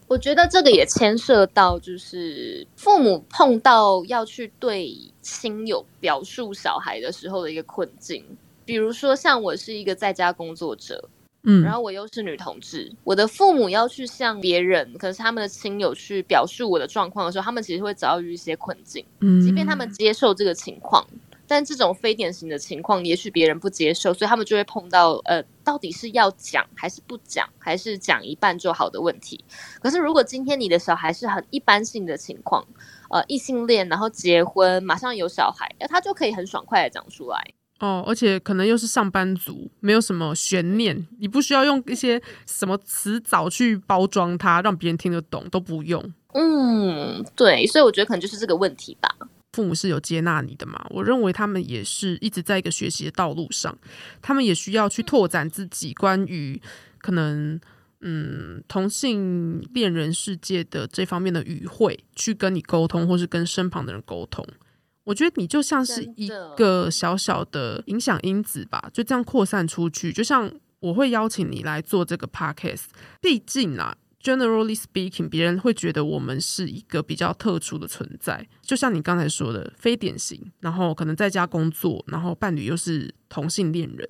[SPEAKER 2] 我觉得这个也牵涉到，就是父母碰到要去对亲友表述小孩的时候的一个困境。比如说，像我是一个在家工作者，嗯，然后我又是女同志，我的父母要去向别人，可是他们的亲友去表述我的状况的时候，他们其实会遭遇一些困境。嗯，即便他们接受这个情况，但这种非典型的情况，也许别人不接受，所以他们就会碰到呃，到底是要讲还是不讲，还是讲一半就好的问题。可是如果今天你的小孩是很一般性的情况，呃，异性恋，然后结婚，马上有小孩，那他就可以很爽快的讲出来。
[SPEAKER 1] 哦，而且可能又是上班族，没有什么悬念，你不需要用一些什么词藻去包装它，让别人听得懂，都不用。
[SPEAKER 2] 嗯，对，所以我觉得可能就是这个问题吧。
[SPEAKER 1] 父母是有接纳你的嘛？我认为他们也是一直在一个学习的道路上，他们也需要去拓展自己关于可能嗯同性恋人世界的这方面的语汇，去跟你沟通，或是跟身旁的人沟通。我觉得你就像是一个小小的影响因子吧，就这样扩散出去。就像我会邀请你来做这个 podcast，毕竟啊，generally speaking，别人会觉得我们是一个比较特殊的存在。就像你刚才说的，非典型，然后可能在家工作，然后伴侣又是同性恋人。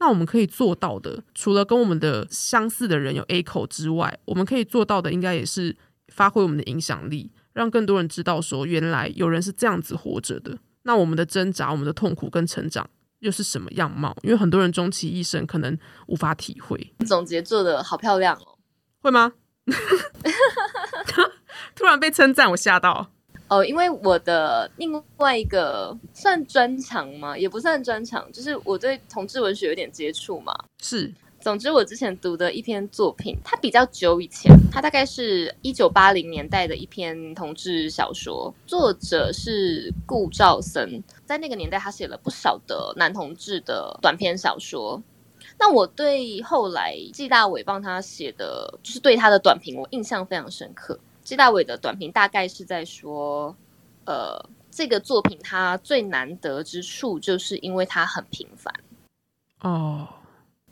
[SPEAKER 1] 那我们可以做到的，除了跟我们的相似的人有 A 口之外，我们可以做到的，应该也是发挥我们的影响力。让更多人知道，说原来有人是这样子活着的。那我们的挣扎、我们的痛苦跟成长又是什么样貌？因为很多人终其一生可能无法体会。
[SPEAKER 2] 总结做的好漂亮哦，
[SPEAKER 1] 会吗？突然被称赞，我吓到。
[SPEAKER 2] 哦，因为我的另外一个算专长吗？也不算专长，就是我对同志文学有点接触嘛。
[SPEAKER 1] 是，
[SPEAKER 2] 总之我之前读的一篇作品，它比较久以前，它大概是一九八零年代的一篇同志小说，作者是顾兆森，在那个年代他写了不少的男同志的短篇小说。那我对后来季大伟帮他写的，就是对他的短评，我印象非常深刻。季大伟的短评大概是在说，呃，这个作品它最难得之处，就是因为它很平凡。
[SPEAKER 1] 哦，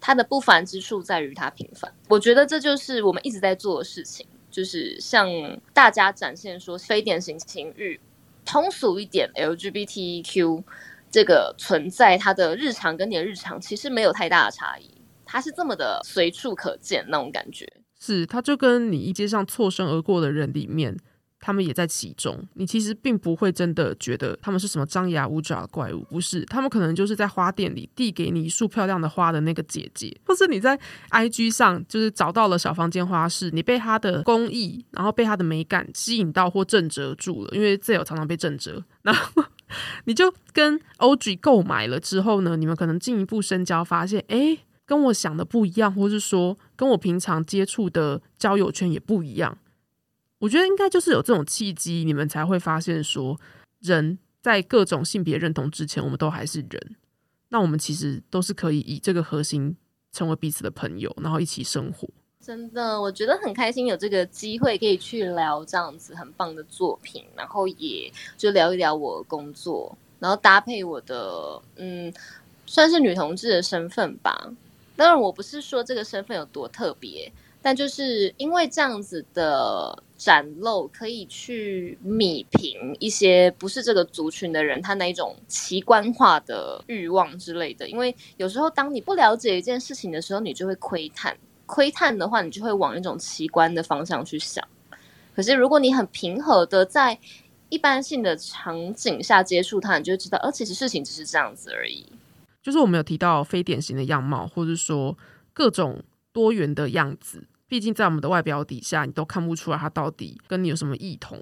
[SPEAKER 2] 它的不凡之处在于它平凡。我觉得这就是我们一直在做的事情，就是向大家展现说非典型情欲，通俗一点 LGBTQ。这个存在，它的日常跟你的日常其实没有太大的差异，它是这么的随处可见那种感觉。
[SPEAKER 1] 是，它就跟你一街上错身而过的人里面，他们也在其中。你其实并不会真的觉得他们是什么张牙舞爪的怪物，不是？他们可能就是在花店里递给你一束漂亮的花的那个姐姐，或是你在 IG 上就是找到了小房间花市，你被他的工艺，然后被他的美感吸引到或震折住了，因为这有常常被震折，然后。你就跟 OG 购买了之后呢，你们可能进一步深交，发现哎，跟我想的不一样，或是说跟我平常接触的交友圈也不一样。我觉得应该就是有这种契机，你们才会发现说，人在各种性别认同之前，我们都还是人。那我们其实都是可以以这个核心成为彼此的朋友，然后一起生活。
[SPEAKER 2] 真的，我觉得很开心有这个机会可以去聊这样子很棒的作品，然后也就聊一聊我工作，然后搭配我的嗯，算是女同志的身份吧。当然，我不是说这个身份有多特别，但就是因为这样子的展露，可以去米平一些不是这个族群的人他那一种奇观化的欲望之类的。因为有时候当你不了解一件事情的时候，你就会窥探。窥探的话，你就会往一种奇观的方向去想。可是，如果你很平和的在一般性的场景下接触它，你就会知道，哦其实事情只是这样子而已。
[SPEAKER 1] 就是我们有提到非典型的样貌，或者说各种多元的样子。毕竟在我们的外表底下，你都看不出来他到底跟你有什么异同。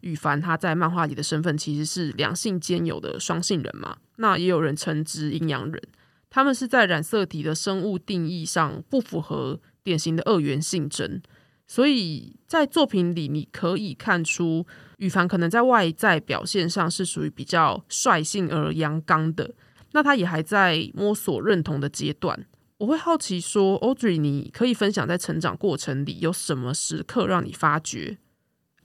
[SPEAKER 1] 羽凡他在漫画里的身份其实是两性兼有的双性人嘛，那也有人称之阴阳人。他们是在染色体的生物定义上不符合典型的二元性征，所以在作品里你可以看出羽凡可能在外在表现上是属于比较率性而阳刚的，那他也还在摸索认同的阶段。我会好奇说，Audrey，你可以分享在成长过程里有什么时刻让你发觉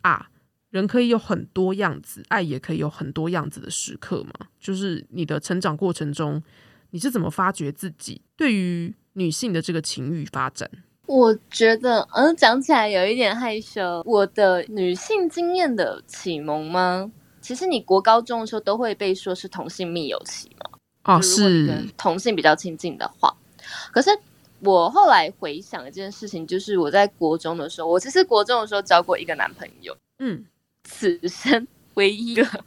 [SPEAKER 1] 啊，人可以有很多样子，爱也可以有很多样子的时刻吗？就是你的成长过程中。你是怎么发掘自己对于女性的这个情欲发展？
[SPEAKER 2] 我觉得，嗯，讲起来有一点害羞。我的女性经验的启蒙吗？其实你国高中的时候都会被说是同性密友期嘛。
[SPEAKER 1] 哦，是
[SPEAKER 2] 同性比较亲近的话。可是我后来回想一件事情，就是我在国中的时候，我其实国中的时候交过一个男朋友，
[SPEAKER 1] 嗯，
[SPEAKER 2] 此生唯一一个。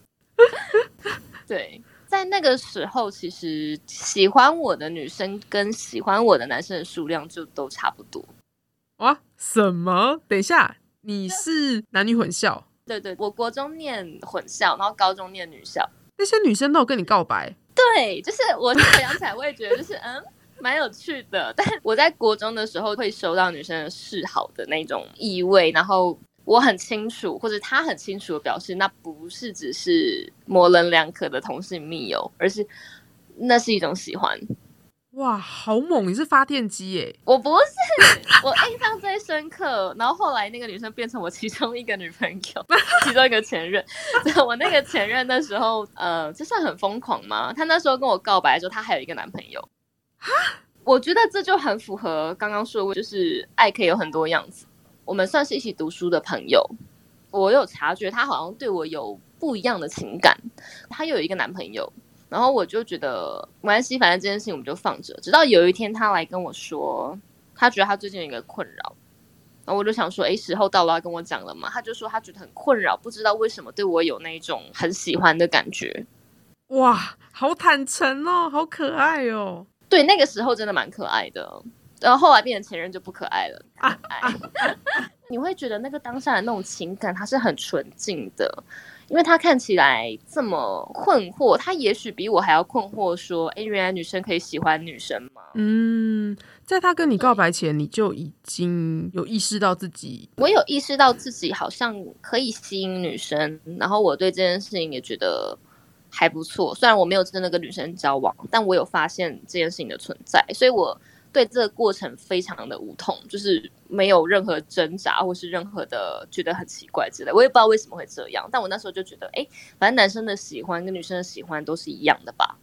[SPEAKER 2] 对。在那个时候，其实喜欢我的女生跟喜欢我的男生的数量就都差不多。
[SPEAKER 1] 哇，什么？等一下，你是男女混校？
[SPEAKER 2] 对对，我国中念混校，然后高中念女校。
[SPEAKER 1] 那些女生都有跟你告白？
[SPEAKER 2] 对，就是我回想起来，我也觉得就是嗯，蛮有趣的。但我在国中的时候会收到女生的示好的那种意味，然后。我很清楚，或者他很清楚的表示，那不是只是模棱两可的同性密友，而是那是一种喜欢。
[SPEAKER 1] 哇，好猛！你是发电机耶？
[SPEAKER 2] 我不是，我印象最深刻。然后后来那个女生变成我其中一个女朋友，其中一个前任。我那个前任那时候，呃，这算很疯狂吗？他那时候跟我告白的时候，他还有一个男朋友。我觉得这就很符合刚刚说的，就是爱可以有很多样子。我们算是一起读书的朋友，我有察觉他好像对我有不一样的情感。他又有一个男朋友，然后我就觉得没关系，反正这件事情我们就放着。直到有一天他来跟我说，他觉得他最近有一个困扰，然后我就想说，哎，时候到了要跟我讲了嘛？他就说他觉得很困扰，不知道为什么对我有那种很喜欢的感觉。
[SPEAKER 1] 哇，好坦诚哦，好可爱哦。
[SPEAKER 2] 对，那个时候真的蛮可爱的。然后后来变成前任就不可爱了，你会觉得那个当下的那种情感它是很纯净的，因为他看起来这么困惑，他也许比我还要困惑，说：“哎，原来女生可以喜欢女生吗？”
[SPEAKER 1] 嗯，在他跟你告白前，你就已经有意识到自己，
[SPEAKER 2] 我有意识到自己好像可以吸引女生，然后我对这件事情也觉得还不错。虽然我没有真的跟女生交往，但我有发现这件事情的存在，所以我。对这个过程非常的无痛，就是没有任何挣扎，或是任何的觉得很奇怪之类。我也不知道为什么会这样，但我那时候就觉得，哎，反正男生的喜欢跟女生的喜欢都是一样的吧？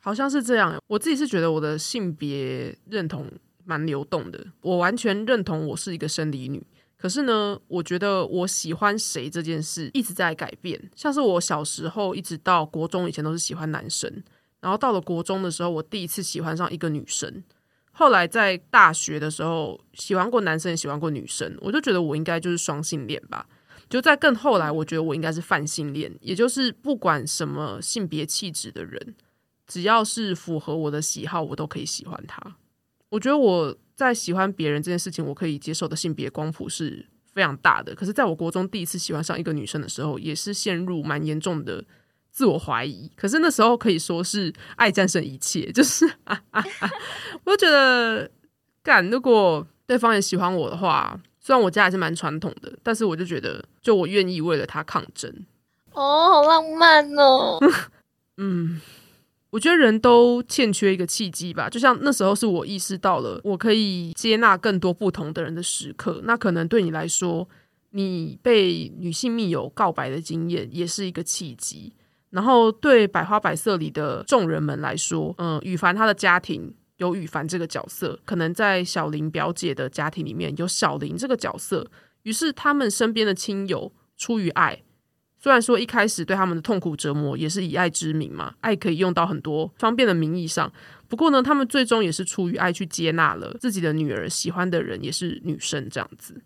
[SPEAKER 1] 好像是这样。我自己是觉得我的性别认同蛮流动的，我完全认同我是一个生理女。可是呢，我觉得我喜欢谁这件事一直在改变。像是我小时候一直到国中以前都是喜欢男生，然后到了国中的时候，我第一次喜欢上一个女生。后来在大学的时候，喜欢过男生也喜欢过女生，我就觉得我应该就是双性恋吧。就在更后来，我觉得我应该是泛性恋，也就是不管什么性别气质的人，只要是符合我的喜好，我都可以喜欢他。我觉得我在喜欢别人这件事情，我可以接受的性别光谱是非常大的。可是，在我国中第一次喜欢上一个女生的时候，也是陷入蛮严重的。自我怀疑，可是那时候可以说是爱战胜一切，就是 我就觉得，干如果对方也喜欢我的话，虽然我家还是蛮传统的，但是我就觉得，就我愿意为了他抗争。
[SPEAKER 2] 哦，好浪漫哦。
[SPEAKER 1] 嗯，我觉得人都欠缺一个契机吧，就像那时候是我意识到了我可以接纳更多不同的人的时刻，那可能对你来说，你被女性密友告白的经验也是一个契机。然后对百花百色里的众人们来说，嗯，羽凡他的家庭有羽凡这个角色，可能在小林表姐的家庭里面有小林这个角色。于是他们身边的亲友出于爱，虽然说一开始对他们的痛苦折磨也是以爱之名嘛，爱可以用到很多方便的名义上。不过呢，他们最终也是出于爱去接纳了自己的女儿喜欢的人也是女生这样子。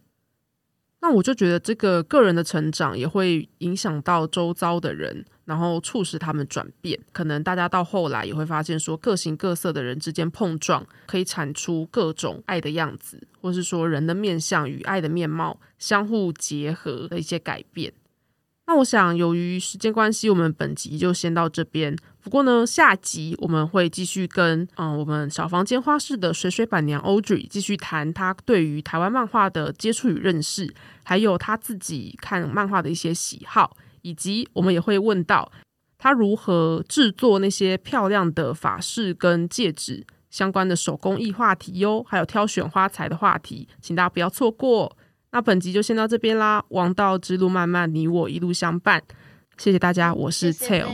[SPEAKER 1] 那我就觉得这个个人的成长也会影响到周遭的人。然后促使他们转变，可能大家到后来也会发现，说各形各色的人之间碰撞，可以产出各种爱的样子，或是说人的面相与爱的面貌相互结合的一些改变。那我想，由于时间关系，我们本集就先到这边。不过呢，下集我们会继续跟嗯我们小房间花式的水水板娘 Audrey 继续谈她对于台湾漫画的接触与认识，还有她自己看漫画的一些喜好。以及我们也会问到他如何制作那些漂亮的法式跟戒指相关的手工艺话题哟，还有挑选花材的话题，请大家不要错过。那本集就先到这边啦，王道之路漫漫，你我一路相伴。谢谢大家，我是 Tail。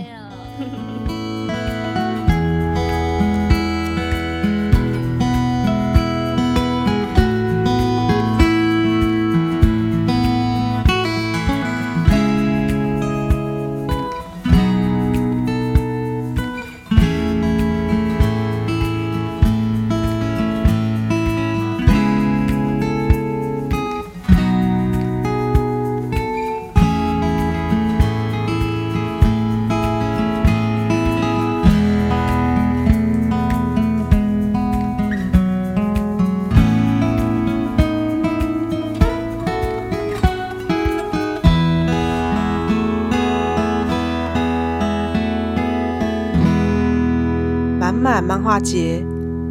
[SPEAKER 1] 漫画节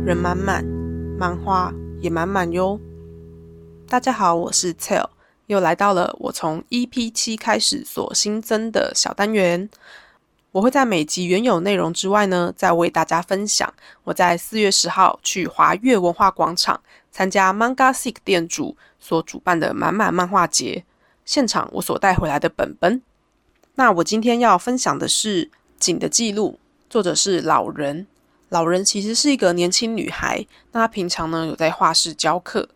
[SPEAKER 1] 人满满，漫画也满满哟。大家好，我是 Tell，又来到了我从 EP 七开始所新增的小单元。我会在每集原有内容之外呢，再为大家分享我在四月十号去华悦文化广场参加 Manga Sick 店主所主办的满满漫画节现场，我所带回来的本本。那我今天要分享的是《景的记录》，作者是老人。老人其实是一个年轻女孩，那她平常呢有在画室教课，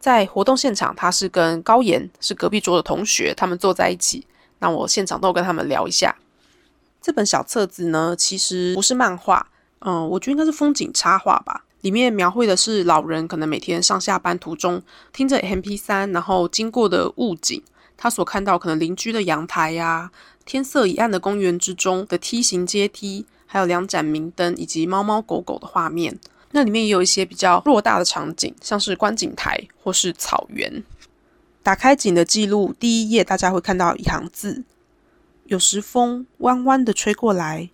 [SPEAKER 1] 在活动现场，她是跟高岩是隔壁桌的同学，他们坐在一起。那我现场都跟他们聊一下。这本小册子呢，其实不是漫画，嗯，我觉得应该是风景插画吧。里面描绘的是老人可能每天上下班途中听着 MP 三，然后经过的物景，他所看到可能邻居的阳台呀，天色已暗的公园之中的梯形阶梯。还有两盏明灯以及猫猫狗狗的画面，那里面也有一些比较偌大的场景，像是观景台或是草原。打开景的记录，第一页大家会看到一行字：有时风弯弯的吹过来，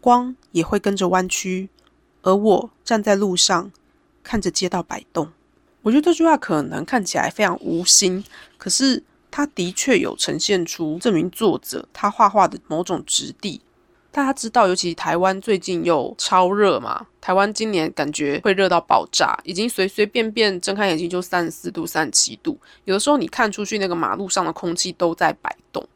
[SPEAKER 1] 光也会跟着弯曲。而我站在路上，看着街道摆动。我觉得这句话可能看起来非常无心，可是它的确有呈现出这名作者他画画的某种质地。大家知道，尤其台湾最近又超热嘛，台湾今年感觉会热到爆炸，已经随随便便睁开眼睛就三十四度、三十七度。有的时候你看出去，那个马路上的空气都在摆动，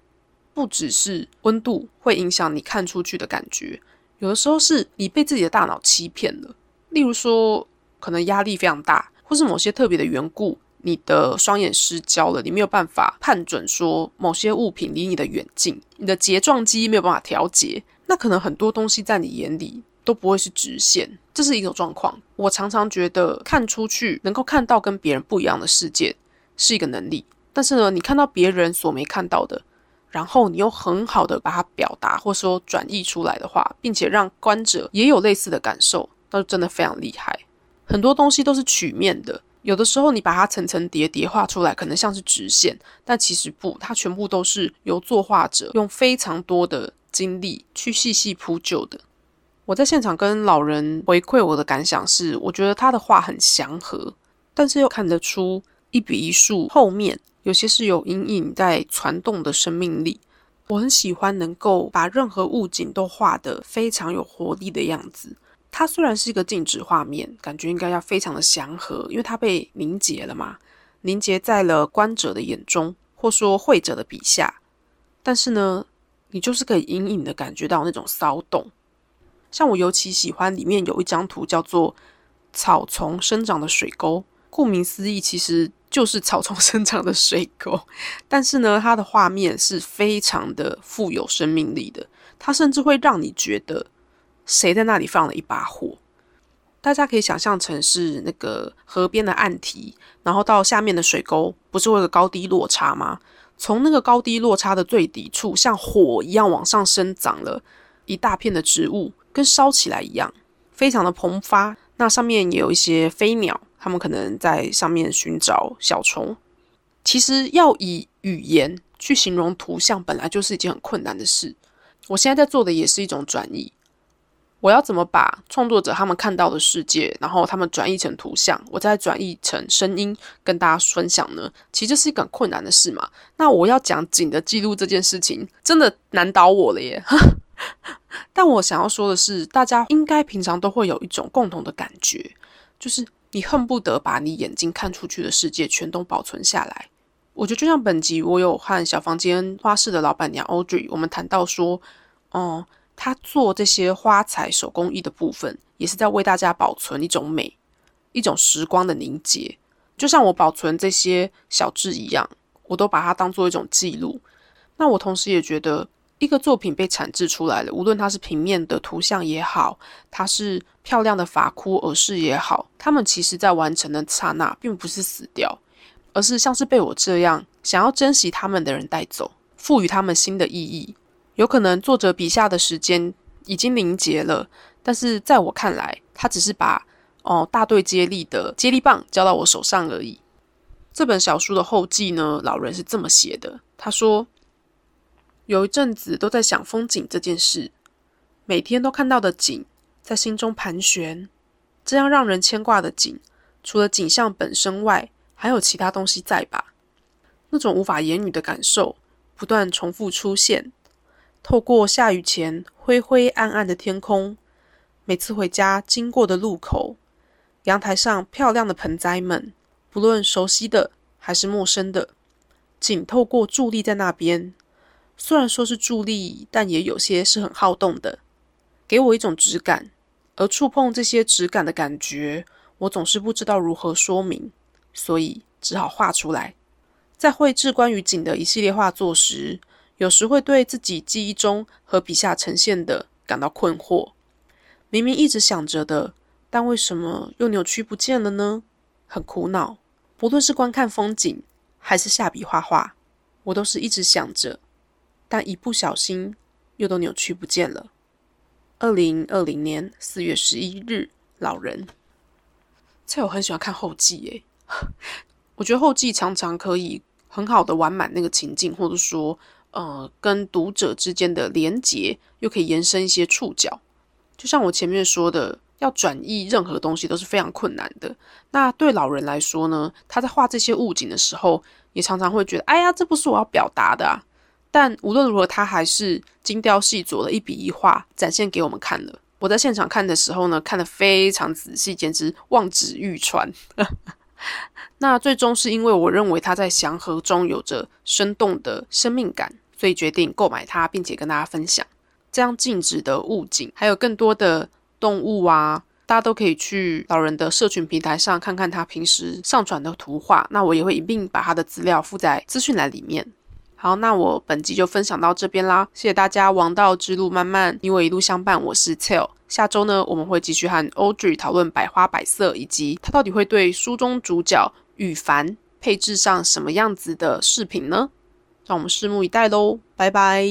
[SPEAKER 1] 不只是温度会影响你看出去的感觉，有的时候是你被自己的大脑欺骗了。例如说，可能压力非常大。或是某些特别的缘故，你的双眼失焦了，你没有办法判准说某些物品离你的远近，你的睫状肌没有办法调节，那可能很多东西在你眼里都不会是直线，这是一种状况。我常常觉得看出去能够看到跟别人不一样的世界是一个能力，但是呢，你看到别人所没看到的，然后你又很好的把它表达或说转译出来的话，并且让观者也有类似的感受，那就真的非常厉害。很多东西都是曲面的，有的时候你把它层层叠叠画出来，可能像是直线，但其实不，它全部都是由作画者用非常多的精力去细细铺就的。我在现场跟老人回馈我的感想是，我觉得他的画很祥和，但是又看得出一笔一竖后面有些是有隐隐在传动的生命力。我很喜欢能够把任何物景都画得非常有活力的样子。它虽然是一个静止画面，感觉应该要非常的祥和，因为它被凝结了嘛，凝结在了观者的眼中，或说绘者的笔下。但是呢，你就是可以隐隐的感觉到那种骚动。像我尤其喜欢里面有一张图，叫做“草丛生长的水沟”，顾名思义，其实就是草丛 生长的水沟。但是呢，它的画面是非常的富有生命力的，它甚至会让你觉得。谁在那里放了一把火？大家可以想象成是那个河边的岸堤，然后到下面的水沟，不是会有高低落差吗？从那个高低落差的最底处，像火一样往上生长了一大片的植物，跟烧起来一样，非常的蓬发。那上面也有一些飞鸟，它们可能在上面寻找小虫。其实要以语言去形容图像，本来就是一件很困难的事。我现在在做的也是一种转译。我要怎么把创作者他们看到的世界，然后他们转译成图像，我再转译成声音跟大家分享呢？其实这是一个很困难的事嘛。那我要讲紧的记录这件事情，真的难倒我了耶。但我想要说的是，大家应该平常都会有一种共同的感觉，就是你恨不得把你眼睛看出去的世界全都保存下来。我觉得就像本集，我有和小房间花市的老板娘 Audrey，我们谈到说，哦。他做这些花材手工艺的部分，也是在为大家保存一种美，一种时光的凝结。就像我保存这些小志一样，我都把它当做一种记录。那我同时也觉得，一个作品被产制出来了，无论它是平面的图像也好，它是漂亮的法箍耳饰也好，它们其实在完成的刹那，并不是死掉，而是像是被我这样想要珍惜它们的人带走，赋予它们新的意义。有可能作者笔下的时间已经凝结了，但是在我看来，他只是把哦大队接力的接力棒交到我手上而已。这本小书的后记呢，老人是这么写的：他说，有一阵子都在想风景这件事，每天都看到的景在心中盘旋，这样让人牵挂的景，除了景象本身外，还有其他东西在吧？那种无法言语的感受，不断重复出现。透过下雨前灰灰暗暗的天空，每次回家经过的路口，阳台上漂亮的盆栽们，不论熟悉的还是陌生的，仅透过伫立在那边，虽然说是伫立，但也有些是很好动的，给我一种质感。而触碰这些质感的感觉，我总是不知道如何说明，所以只好画出来。在绘制关于景的一系列画作时。有时会对自己记忆中和笔下呈现的感到困惑，明明一直想着的，但为什么又扭曲不见了呢？很苦恼。不论是观看风景，还是下笔画画，我都是一直想着，但一不小心又都扭曲不见了。二零二零年四月十一日，老人。蔡友很喜欢看后记，耶，我觉得后记常常可以很好的完满那个情境，或者说。呃跟读者之间的连结，又可以延伸一些触角。就像我前面说的，要转译任何东西都是非常困难的。那对老人来说呢，他在画这些物景的时候，也常常会觉得，哎呀，这不是我要表达的啊。但无论如何，他还是精雕细琢的一笔一画展现给我们看了。我在现场看的时候呢，看得非常仔细，简直望纸欲穿。那最终是因为我认为他在祥和中有着生动的生命感，所以决定购买它，并且跟大家分享。这样静止的物景，还有更多的动物啊，大家都可以去老人的社群平台上看看他平时上传的图画。那我也会一并把他的资料附在资讯栏里面。好，那我本集就分享到这边啦，谢谢大家。王道之路漫漫，你我一路相伴。我是 Tell。下周呢，我们会继续和 Audrey 讨论百花百色，以及他到底会对书中主角羽凡配置上什么样子的饰品呢？让我们拭目以待喽，拜拜。